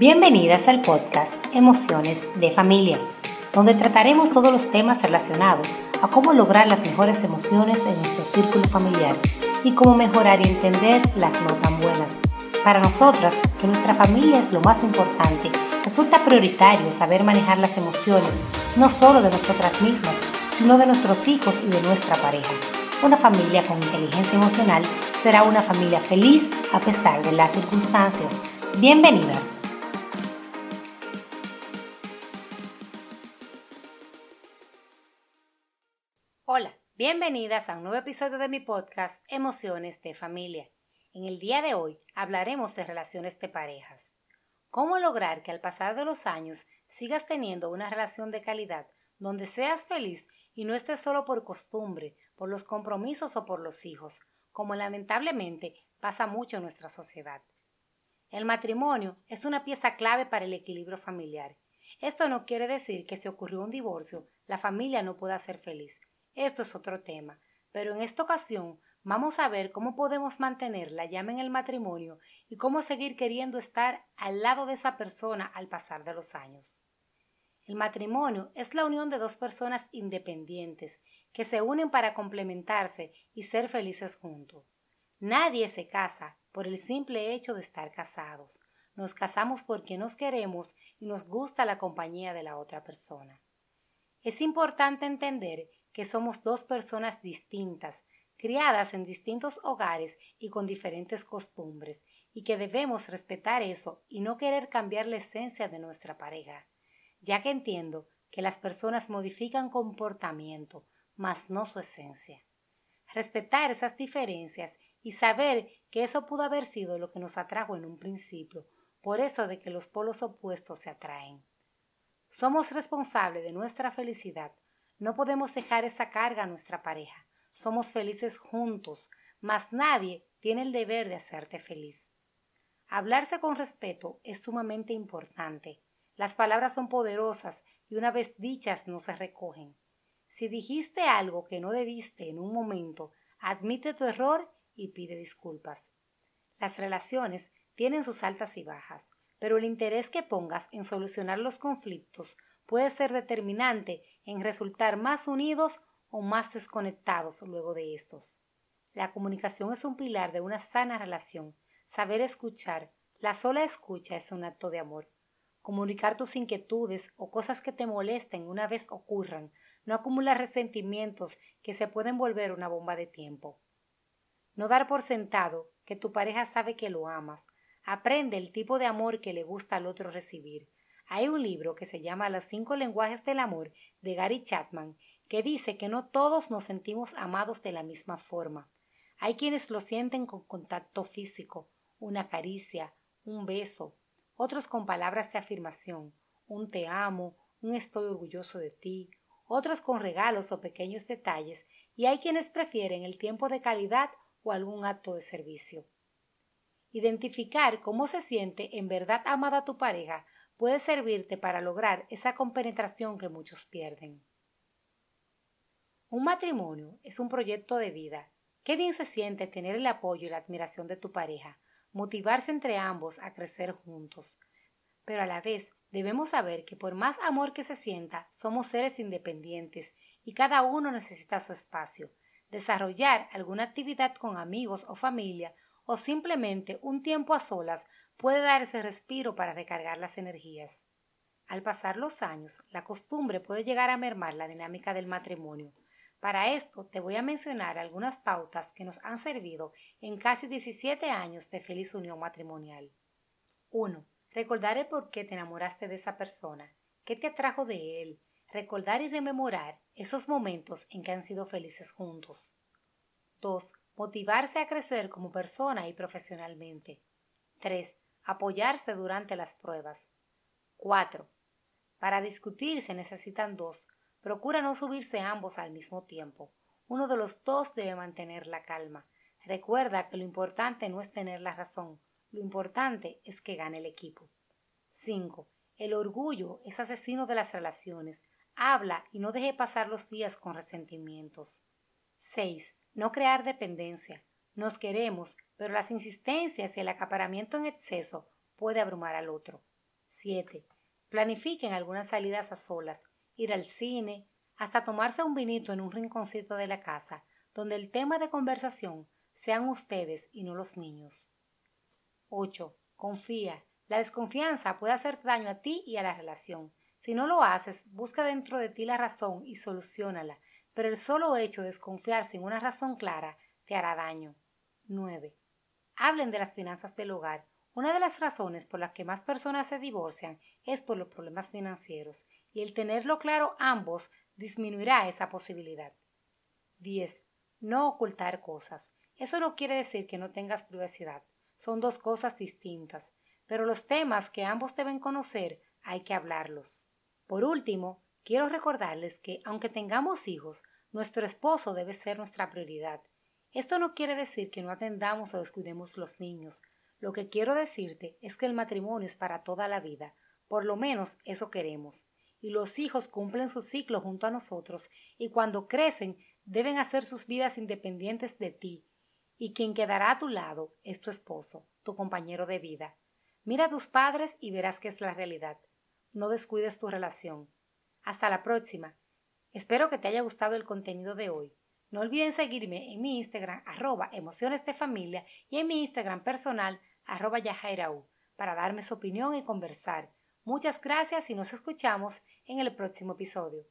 Bienvenidas al podcast Emociones de Familia, donde trataremos todos los temas relacionados a cómo lograr las mejores emociones en nuestro círculo familiar y cómo mejorar y entender las no tan buenas. Para nosotras, que nuestra familia es lo más importante, resulta prioritario saber manejar las emociones, no solo de nosotras mismas, sino de nuestros hijos y de nuestra pareja. Una familia con inteligencia emocional será una familia feliz a pesar de las circunstancias. Bienvenidas. Bienvenidas a un nuevo episodio de mi podcast Emociones de Familia. En el día de hoy hablaremos de relaciones de parejas. ¿Cómo lograr que al pasar de los años sigas teniendo una relación de calidad donde seas feliz y no estés solo por costumbre, por los compromisos o por los hijos, como lamentablemente pasa mucho en nuestra sociedad? El matrimonio es una pieza clave para el equilibrio familiar. Esto no quiere decir que si ocurrió un divorcio, la familia no pueda ser feliz. Esto es otro tema, pero en esta ocasión vamos a ver cómo podemos mantener la llama en el matrimonio y cómo seguir queriendo estar al lado de esa persona al pasar de los años. El matrimonio es la unión de dos personas independientes que se unen para complementarse y ser felices juntos. Nadie se casa por el simple hecho de estar casados. Nos casamos porque nos queremos y nos gusta la compañía de la otra persona. Es importante entender que somos dos personas distintas, criadas en distintos hogares y con diferentes costumbres, y que debemos respetar eso y no querer cambiar la esencia de nuestra pareja, ya que entiendo que las personas modifican comportamiento, mas no su esencia. Respetar esas diferencias y saber que eso pudo haber sido lo que nos atrajo en un principio, por eso de que los polos opuestos se atraen. Somos responsables de nuestra felicidad no podemos dejar esa carga a nuestra pareja. Somos felices juntos, mas nadie tiene el deber de hacerte feliz. Hablarse con respeto es sumamente importante. Las palabras son poderosas y una vez dichas no se recogen. Si dijiste algo que no debiste en un momento, admite tu error y pide disculpas. Las relaciones tienen sus altas y bajas, pero el interés que pongas en solucionar los conflictos puede ser determinante en resultar más unidos o más desconectados luego de estos. La comunicación es un pilar de una sana relación. Saber escuchar, la sola escucha es un acto de amor. Comunicar tus inquietudes o cosas que te molesten una vez ocurran, no acumular resentimientos que se pueden volver una bomba de tiempo. No dar por sentado que tu pareja sabe que lo amas. Aprende el tipo de amor que le gusta al otro recibir. Hay un libro que se llama Los cinco lenguajes del amor de Gary Chapman que dice que no todos nos sentimos amados de la misma forma. Hay quienes lo sienten con contacto físico, una caricia, un beso, otros con palabras de afirmación, un te amo, un estoy orgulloso de ti, otros con regalos o pequeños detalles, y hay quienes prefieren el tiempo de calidad o algún acto de servicio. Identificar cómo se siente en verdad amada tu pareja puede servirte para lograr esa compenetración que muchos pierden. Un matrimonio es un proyecto de vida. Qué bien se siente tener el apoyo y la admiración de tu pareja, motivarse entre ambos a crecer juntos. Pero a la vez debemos saber que por más amor que se sienta, somos seres independientes y cada uno necesita su espacio. Desarrollar alguna actividad con amigos o familia o simplemente un tiempo a solas puede dar ese respiro para recargar las energías. Al pasar los años, la costumbre puede llegar a mermar la dinámica del matrimonio. Para esto te voy a mencionar algunas pautas que nos han servido en casi 17 años de feliz unión matrimonial. 1. Recordar el por qué te enamoraste de esa persona, qué te atrajo de él, recordar y rememorar esos momentos en que han sido felices juntos. 2. Motivarse a crecer como persona y profesionalmente. 3 apoyarse durante las pruebas. 4. Para discutir se necesitan dos. Procura no subirse ambos al mismo tiempo. Uno de los dos debe mantener la calma. Recuerda que lo importante no es tener la razón, lo importante es que gane el equipo. 5. El orgullo es asesino de las relaciones. Habla y no deje pasar los días con resentimientos. 6. No crear dependencia. Nos queremos, pero las insistencias y el acaparamiento en exceso puede abrumar al otro. 7. Planifiquen algunas salidas a solas, ir al cine, hasta tomarse un vinito en un rinconcito de la casa, donde el tema de conversación sean ustedes y no los niños. 8. Confía. La desconfianza puede hacer daño a ti y a la relación. Si no lo haces, busca dentro de ti la razón y solucionala, pero el solo hecho de desconfiar sin una razón clara te hará daño. 9. Hablen de las finanzas del hogar. Una de las razones por las que más personas se divorcian es por los problemas financieros, y el tenerlo claro ambos disminuirá esa posibilidad. 10. No ocultar cosas. Eso no quiere decir que no tengas privacidad. Son dos cosas distintas, pero los temas que ambos deben conocer hay que hablarlos. Por último, quiero recordarles que, aunque tengamos hijos, nuestro esposo debe ser nuestra prioridad. Esto no quiere decir que no atendamos o descuidemos los niños. Lo que quiero decirte es que el matrimonio es para toda la vida. Por lo menos eso queremos. Y los hijos cumplen su ciclo junto a nosotros y cuando crecen deben hacer sus vidas independientes de ti. Y quien quedará a tu lado es tu esposo, tu compañero de vida. Mira a tus padres y verás que es la realidad no descuides tu relación. Hasta la próxima. Espero que te haya gustado el contenido de hoy. No olviden seguirme en mi Instagram arroba emociones de familia y en mi Instagram personal arroba yajairaú para darme su opinión y conversar. Muchas gracias y nos escuchamos en el próximo episodio.